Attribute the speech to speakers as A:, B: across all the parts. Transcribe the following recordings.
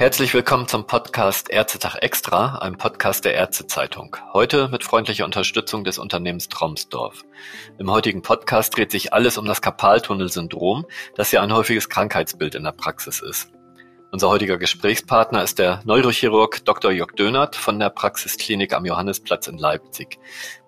A: Herzlich willkommen zum Podcast Ärztetag Extra, einem Podcast der Ärztezeitung. Heute mit freundlicher Unterstützung des Unternehmens Tromsdorf. Im heutigen Podcast dreht sich alles um das Karpaltunnelsyndrom, das ja ein häufiges Krankheitsbild in der Praxis ist. Unser heutiger Gesprächspartner ist der Neurochirurg Dr. Jörg Dönert von der Praxisklinik am Johannisplatz in Leipzig.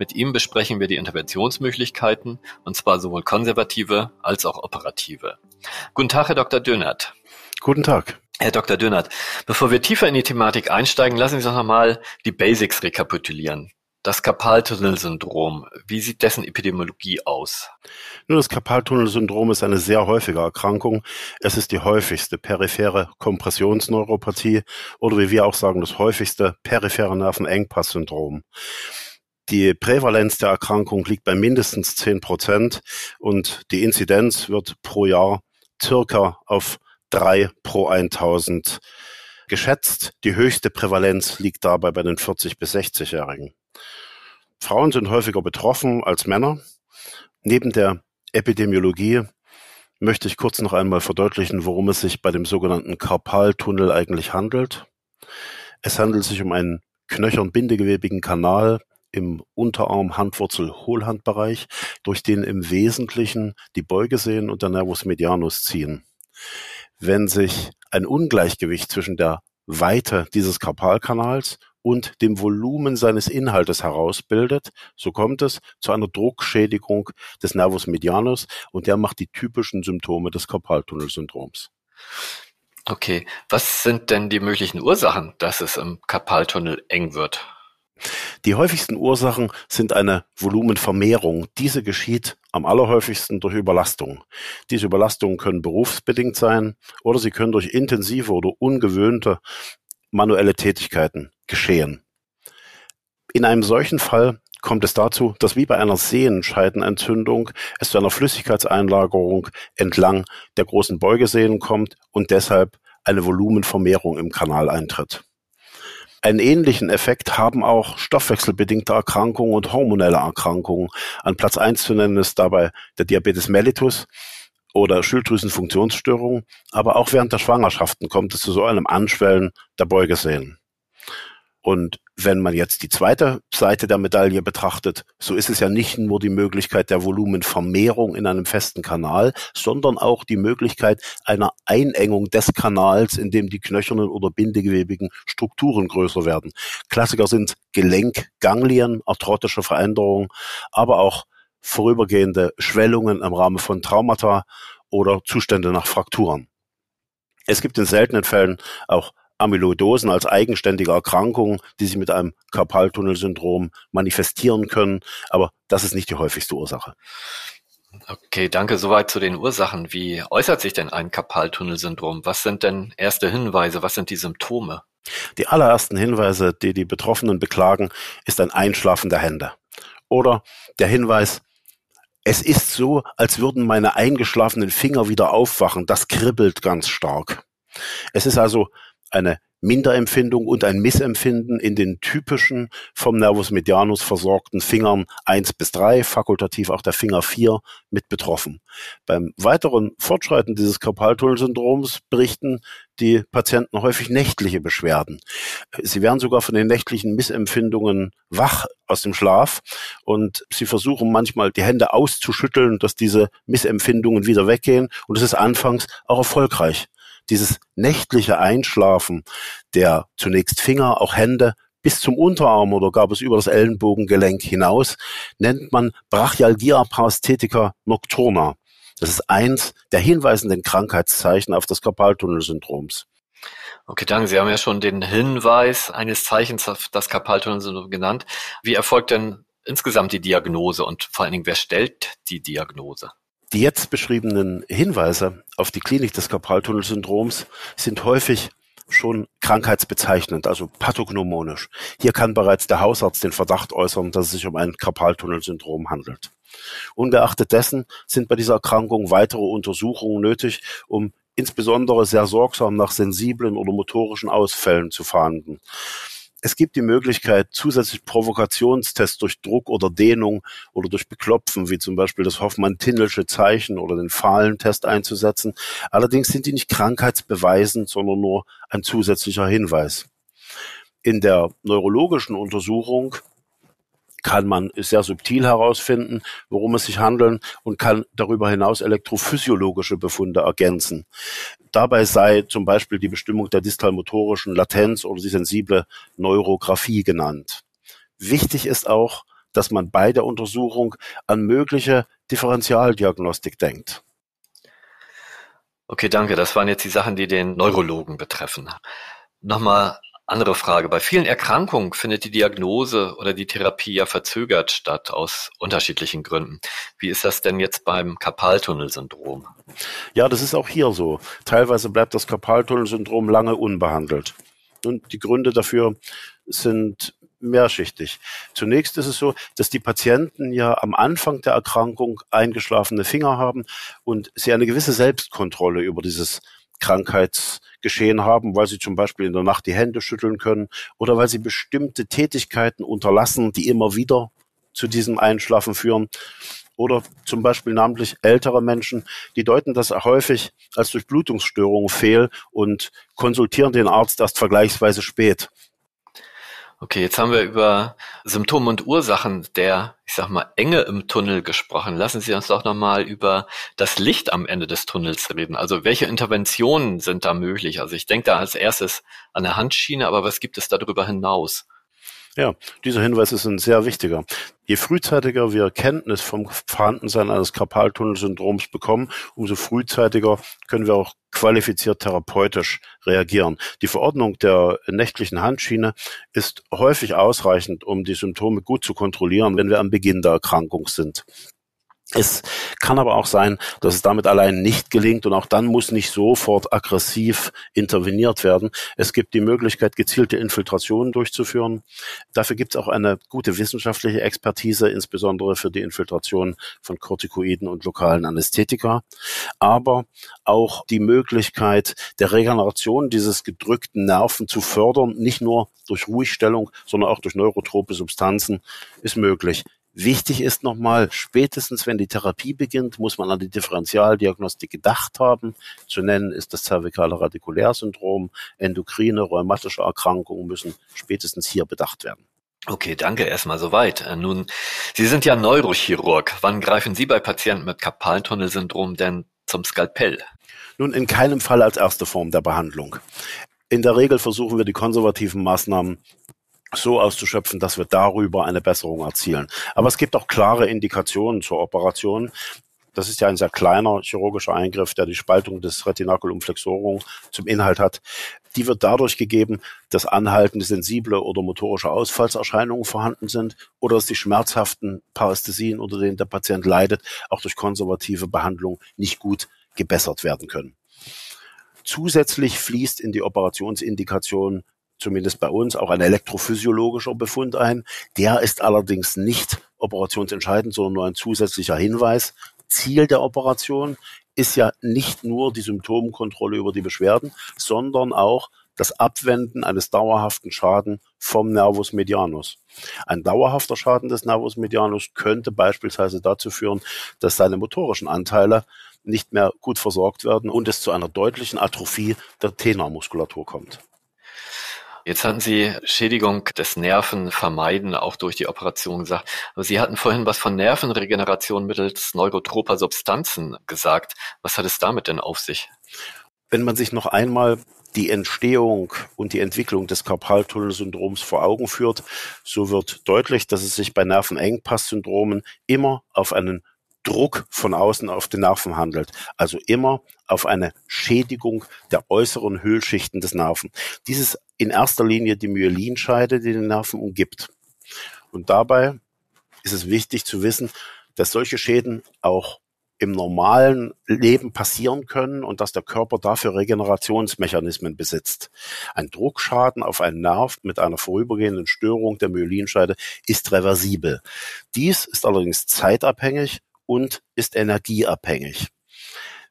A: Mit ihm besprechen wir die Interventionsmöglichkeiten, und zwar sowohl konservative als auch operative. Guten Tag, Herr Dr. Dönert.
B: Guten Tag.
A: Herr Dr. Dönert, bevor wir tiefer in die Thematik einsteigen, lassen Sie uns noch mal die Basics rekapitulieren. Das Karpaltunnelsyndrom, wie sieht dessen Epidemiologie aus?
B: Nun, das Karpaltunnelsyndrom ist eine sehr häufige Erkrankung. Es ist die häufigste periphere Kompressionsneuropathie oder wie wir auch sagen, das häufigste periphere Nervenengpasssyndrom. Die Prävalenz der Erkrankung liegt bei mindestens 10 Prozent und die Inzidenz wird pro Jahr circa auf drei pro 1000 geschätzt. Die höchste Prävalenz liegt dabei bei den 40 bis 60-Jährigen. Frauen sind häufiger betroffen als Männer. Neben der Epidemiologie möchte ich kurz noch einmal verdeutlichen, worum es sich bei dem sogenannten Karpaltunnel eigentlich handelt. Es handelt sich um einen knöchern bindegewebigen Kanal im Unterarm, Handwurzel, Hohlhandbereich, durch den im Wesentlichen die Beugesehnen und der Nervus medianus ziehen. Wenn sich ein Ungleichgewicht zwischen der Weite dieses Karpalkanals und dem Volumen seines Inhaltes herausbildet, so kommt es zu einer Druckschädigung des Nervus medianus und der macht die typischen Symptome des Karpaltunnelsyndroms.
A: Okay, was sind denn die möglichen Ursachen, dass es im Karpaltunnel eng wird?
B: Die häufigsten Ursachen sind eine Volumenvermehrung. Diese geschieht am allerhäufigsten durch Überlastung. Diese Überlastungen können berufsbedingt sein oder sie können durch intensive oder ungewöhnte manuelle Tätigkeiten geschehen. In einem solchen Fall kommt es dazu, dass wie bei einer Sehenscheidenentzündung es zu einer Flüssigkeitseinlagerung entlang der großen Beugesehnen kommt und deshalb eine Volumenvermehrung im Kanal eintritt. Einen ähnlichen Effekt haben auch stoffwechselbedingte Erkrankungen und hormonelle Erkrankungen. An Platz eins zu nennen ist dabei der Diabetes mellitus oder Schilddrüsenfunktionsstörungen, aber auch während der Schwangerschaften kommt es zu so einem Anschwellen der Beugesehnen. Und wenn man jetzt die zweite Seite der Medaille betrachtet, so ist es ja nicht nur die Möglichkeit der Volumenvermehrung in einem festen Kanal, sondern auch die Möglichkeit einer Einengung des Kanals, in dem die knöchernen oder bindegewebigen Strukturen größer werden. Klassiker sind Gelenkganglien, arthrotische Veränderungen, aber auch vorübergehende Schwellungen im Rahmen von Traumata oder Zustände nach Frakturen. Es gibt in seltenen Fällen auch Amyloidosen als eigenständige Erkrankung, die sich mit einem Karpaltunnelsyndrom manifestieren können. Aber das ist nicht die häufigste Ursache.
A: Okay, danke. Soweit zu den Ursachen. Wie äußert sich denn ein Karpaltunnelsyndrom? Was sind denn erste Hinweise? Was sind die Symptome?
B: Die allerersten Hinweise, die die Betroffenen beklagen, ist ein Einschlafen der Hände. Oder der Hinweis, es ist so, als würden meine eingeschlafenen Finger wieder aufwachen. Das kribbelt ganz stark. Es ist also eine Minderempfindung und ein Missempfinden in den typischen vom Nervus medianus versorgten Fingern eins bis drei, fakultativ auch der Finger vier mit betroffen. Beim weiteren Fortschreiten dieses Karpaltunnelsyndroms berichten die Patienten häufig nächtliche Beschwerden. Sie werden sogar von den nächtlichen Missempfindungen wach aus dem Schlaf und sie versuchen manchmal die Hände auszuschütteln, dass diese Missempfindungen wieder weggehen und es ist anfangs auch erfolgreich dieses nächtliche Einschlafen der zunächst Finger, auch Hände bis zum Unterarm oder gab es über das Ellenbogengelenk hinaus, nennt man Brachialgia paresthetica nocturna. Das ist eins der hinweisenden Krankheitszeichen auf das Karpaltunnelsyndroms.
A: Okay, danke. Sie haben ja schon den Hinweis eines Zeichens auf das Karpaltunnelsyndrom genannt. Wie erfolgt denn insgesamt die Diagnose und vor allen Dingen, wer stellt die Diagnose?
B: Die jetzt beschriebenen Hinweise auf die Klinik des Karpaltunnelsyndroms sind häufig schon krankheitsbezeichnend, also pathognomonisch. Hier kann bereits der Hausarzt den Verdacht äußern, dass es sich um ein Karpaltunnelsyndrom handelt. Ungeachtet dessen sind bei dieser Erkrankung weitere Untersuchungen nötig, um insbesondere sehr sorgsam nach sensiblen oder motorischen Ausfällen zu fahnden. Es gibt die Möglichkeit, zusätzlich Provokationstests durch Druck oder Dehnung oder durch Beklopfen, wie zum Beispiel das Hoffmann-Tindelsche Zeichen oder den Fahlentest einzusetzen. Allerdings sind die nicht krankheitsbeweisend, sondern nur ein zusätzlicher Hinweis. In der neurologischen Untersuchung kann man sehr subtil herausfinden, worum es sich handelt und kann darüber hinaus elektrophysiologische Befunde ergänzen. Dabei sei zum Beispiel die Bestimmung der distalmotorischen Latenz oder die sensible Neurographie genannt. Wichtig ist auch, dass man bei der Untersuchung an mögliche Differentialdiagnostik denkt.
A: Okay, danke. Das waren jetzt die Sachen, die den Neurologen betreffen. Nochmal andere Frage. Bei vielen Erkrankungen findet die Diagnose oder die Therapie ja verzögert statt, aus unterschiedlichen Gründen. Wie ist das denn jetzt beim Karpaltunnelsyndrom?
B: Ja, das ist auch hier so. Teilweise bleibt das Karpaltunnelsyndrom lange unbehandelt. Und die Gründe dafür sind mehrschichtig. Zunächst ist es so, dass die Patienten ja am Anfang der Erkrankung eingeschlafene Finger haben und sie eine gewisse Selbstkontrolle über dieses Krankheitsgeschehen haben, weil sie zum Beispiel in der Nacht die Hände schütteln können oder weil sie bestimmte Tätigkeiten unterlassen, die immer wieder zu diesem Einschlafen führen. Oder zum Beispiel namentlich ältere Menschen, die deuten das häufig als Durchblutungsstörungen fehl und konsultieren den Arzt erst vergleichsweise spät.
A: Okay, jetzt haben wir über Symptome und Ursachen der, ich sag mal, Enge im Tunnel gesprochen. Lassen Sie uns doch nochmal über das Licht am Ende des Tunnels reden. Also welche Interventionen sind da möglich? Also ich denke da als erstes an der Handschiene, aber was gibt es darüber hinaus?
B: Ja, dieser Hinweis ist ein sehr wichtiger. Je frühzeitiger wir Kenntnis vom Vorhandensein eines Karpaltunnelsyndroms bekommen, umso frühzeitiger können wir auch qualifiziert therapeutisch reagieren. Die Verordnung der nächtlichen Handschiene ist häufig ausreichend, um die Symptome gut zu kontrollieren, wenn wir am Beginn der Erkrankung sind. Es kann aber auch sein, dass es damit allein nicht gelingt und auch dann muss nicht sofort aggressiv interveniert werden. Es gibt die Möglichkeit, gezielte Infiltrationen durchzuführen. Dafür gibt es auch eine gute wissenschaftliche Expertise, insbesondere für die Infiltration von Corticoiden und lokalen Anästhetika. Aber auch die Möglichkeit der Regeneration dieses gedrückten Nerven zu fördern, nicht nur durch Ruhigstellung, sondern auch durch neurotrope Substanzen, ist möglich. Wichtig ist nochmal, spätestens wenn die Therapie beginnt, muss man an die Differentialdiagnostik gedacht haben. Zu nennen ist das zervikale Radikulärsyndrom, endokrine, rheumatische Erkrankungen müssen spätestens hier bedacht werden.
A: Okay, danke erstmal soweit. Äh, nun, Sie sind ja Neurochirurg. Wann greifen Sie bei Patienten mit Karpaltunnelsyndrom denn zum Skalpell?
B: Nun, in keinem Fall als erste Form der Behandlung. In der Regel versuchen wir die konservativen Maßnahmen so auszuschöpfen, dass wir darüber eine Besserung erzielen. Aber es gibt auch klare Indikationen zur Operation. Das ist ja ein sehr kleiner chirurgischer Eingriff, der die Spaltung des Retinaculum flexorum zum Inhalt hat. Die wird dadurch gegeben, dass anhaltende sensible oder motorische Ausfallserscheinungen vorhanden sind oder dass die schmerzhaften Parästhesien, unter denen der Patient leidet, auch durch konservative Behandlung nicht gut gebessert werden können. Zusätzlich fließt in die Operationsindikation zumindest bei uns, auch ein elektrophysiologischer Befund ein. Der ist allerdings nicht operationsentscheidend, sondern nur ein zusätzlicher Hinweis. Ziel der Operation ist ja nicht nur die Symptomkontrolle über die Beschwerden, sondern auch das Abwenden eines dauerhaften Schaden vom Nervus medianus. Ein dauerhafter Schaden des Nervus medianus könnte beispielsweise dazu führen, dass seine motorischen Anteile nicht mehr gut versorgt werden und es zu einer deutlichen Atrophie der Tenormuskulatur kommt.
A: Jetzt hatten Sie Schädigung des Nerven vermeiden, auch durch die Operation gesagt. Aber Sie hatten vorhin was von Nervenregeneration mittels neurotroper Substanzen gesagt. Was hat es damit denn auf sich?
B: Wenn man sich noch einmal die Entstehung und die Entwicklung des Karpaltunnelsyndroms vor Augen führt, so wird deutlich, dass es sich bei Nervenengpasssyndromen immer auf einen Druck von außen auf den Nerven handelt. Also immer auf eine Schädigung der äußeren Hüllschichten des Nerven. Dies ist in erster Linie die Myelinscheide, die den Nerven umgibt. Und dabei ist es wichtig zu wissen, dass solche Schäden auch im normalen Leben passieren können und dass der Körper dafür Regenerationsmechanismen besitzt. Ein Druckschaden auf einen Nerv mit einer vorübergehenden Störung der Myelinscheide ist reversibel. Dies ist allerdings zeitabhängig und ist energieabhängig.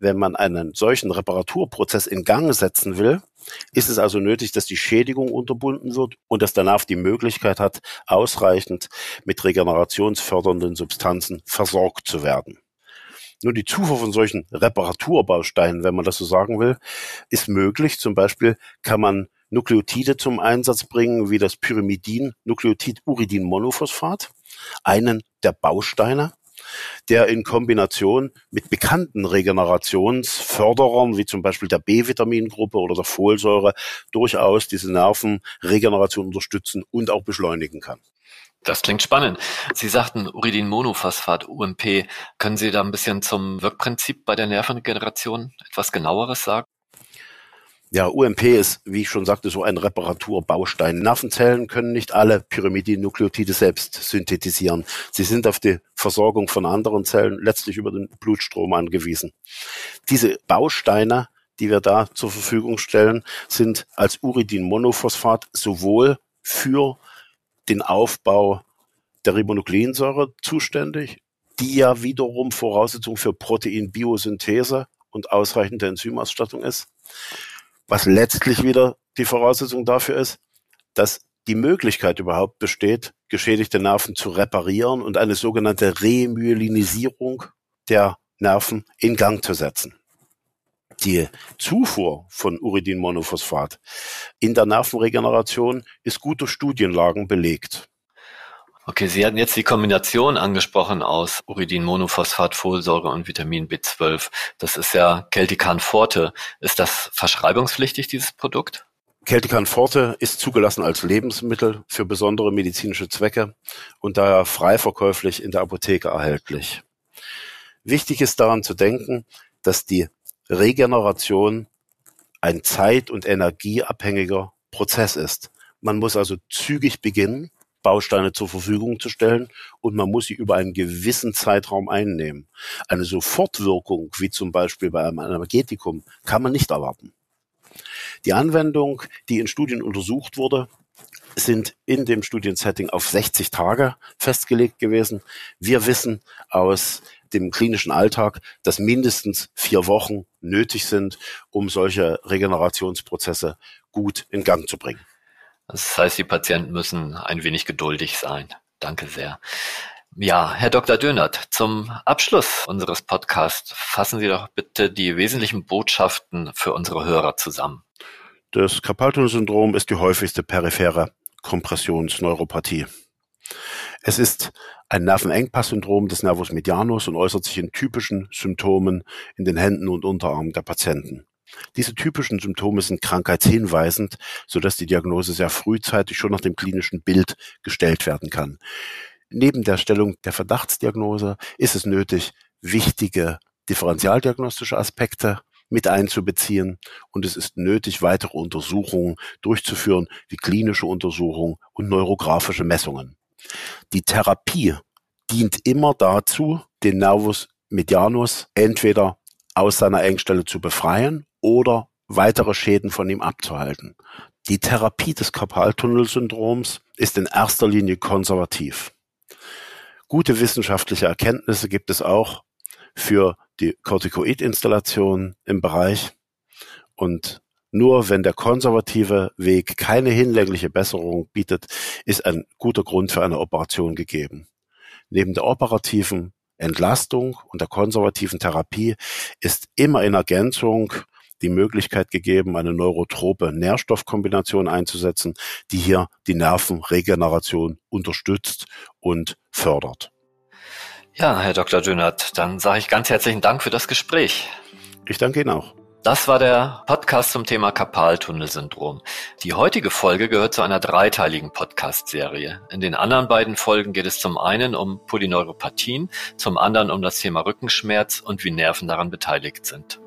B: Wenn man einen solchen Reparaturprozess in Gang setzen will, ist es also nötig, dass die Schädigung unterbunden wird und dass Nerv die Möglichkeit hat, ausreichend mit regenerationsfördernden Substanzen versorgt zu werden. Nur die Zufuhr von solchen Reparaturbausteinen, wenn man das so sagen will, ist möglich. Zum Beispiel kann man Nukleotide zum Einsatz bringen, wie das Pyrimidin, Nukleotid Uridin Monophosphat, einen der Bausteine der in Kombination mit bekannten Regenerationsförderern, wie zum Beispiel der B-Vitamingruppe oder der Folsäure, durchaus diese Nervenregeneration unterstützen und auch beschleunigen kann.
A: Das klingt spannend. Sie sagten Uridinmonophosphat, UMP. Können Sie da ein bisschen zum Wirkprinzip bei der Nervenregeneration etwas genaueres sagen?
B: Ja, UMP ist, wie ich schon sagte, so ein Reparaturbaustein. Nervenzellen können nicht alle Pyrimidin-Nukleotide selbst synthetisieren. Sie sind auf die Versorgung von anderen Zellen letztlich über den Blutstrom angewiesen. Diese Bausteine, die wir da zur Verfügung stellen, sind als Uridin-Monophosphat sowohl für den Aufbau der Ribonukleinsäure zuständig, die ja wiederum Voraussetzung für Proteinbiosynthese und ausreichende Enzymausstattung ist, was letztlich wieder die Voraussetzung dafür ist, dass die Möglichkeit überhaupt besteht, geschädigte Nerven zu reparieren und eine sogenannte Remyelinisierung der Nerven in Gang zu setzen. Die Zufuhr von Uridinmonophosphat in der Nervenregeneration ist gut durch Studienlagen belegt.
A: Okay, Sie hatten jetzt die Kombination angesprochen aus Uridinmonophosphat, Folsäure und Vitamin B12. Das ist ja Keltican Forte. Ist das verschreibungspflichtig, dieses Produkt?
B: Keltican Forte ist zugelassen als Lebensmittel für besondere medizinische Zwecke und daher frei verkäuflich in der Apotheke erhältlich. Wichtig ist daran zu denken, dass die Regeneration ein zeit- und energieabhängiger Prozess ist. Man muss also zügig beginnen Bausteine zur Verfügung zu stellen und man muss sie über einen gewissen Zeitraum einnehmen. Eine Sofortwirkung, wie zum Beispiel bei einem Energetikum, kann man nicht erwarten. Die Anwendung, die in Studien untersucht wurde, sind in dem Studiensetting auf 60 Tage festgelegt gewesen. Wir wissen aus dem klinischen Alltag, dass mindestens vier Wochen nötig sind, um solche Regenerationsprozesse gut in Gang zu bringen.
A: Das heißt, die Patienten müssen ein wenig geduldig sein. Danke sehr. Ja, Herr Dr. Dönert, zum Abschluss unseres Podcasts fassen Sie doch bitte die wesentlichen Botschaften für unsere Hörer zusammen.
B: Das Carpal-Tunnel-Syndrom ist die häufigste periphere Kompressionsneuropathie. Es ist ein Nervenengpass-Syndrom des Nervus medianus und äußert sich in typischen Symptomen in den Händen und Unterarmen der Patienten. Diese typischen Symptome sind krankheitshinweisend, sodass die Diagnose sehr frühzeitig schon nach dem klinischen Bild gestellt werden kann. Neben der Stellung der Verdachtsdiagnose ist es nötig, wichtige differentialdiagnostische Aspekte mit einzubeziehen und es ist nötig, weitere Untersuchungen durchzuführen, wie klinische Untersuchungen und neurografische Messungen. Die Therapie dient immer dazu, den Nervus medianus entweder aus seiner Engstelle zu befreien oder weitere Schäden von ihm abzuhalten. Die Therapie des Karpaltunnelsyndroms ist in erster Linie konservativ. Gute wissenschaftliche Erkenntnisse gibt es auch für die Corticoid-Installation im Bereich und nur wenn der konservative Weg keine hinlängliche Besserung bietet, ist ein guter Grund für eine Operation gegeben. Neben der operativen Entlastung und der konservativen Therapie ist immer in Ergänzung die Möglichkeit gegeben, eine neurotrope Nährstoffkombination einzusetzen, die hier die Nervenregeneration unterstützt und fördert.
A: Ja, Herr Dr. Dönert, dann sage ich ganz herzlichen Dank für das Gespräch.
B: Ich danke Ihnen auch.
A: Das war der Podcast zum Thema Karpaltunnelsyndrom. Die heutige Folge gehört zu einer dreiteiligen Podcast-Serie. In den anderen beiden Folgen geht es zum einen um Polyneuropathien, zum anderen um das Thema Rückenschmerz und wie Nerven daran beteiligt sind.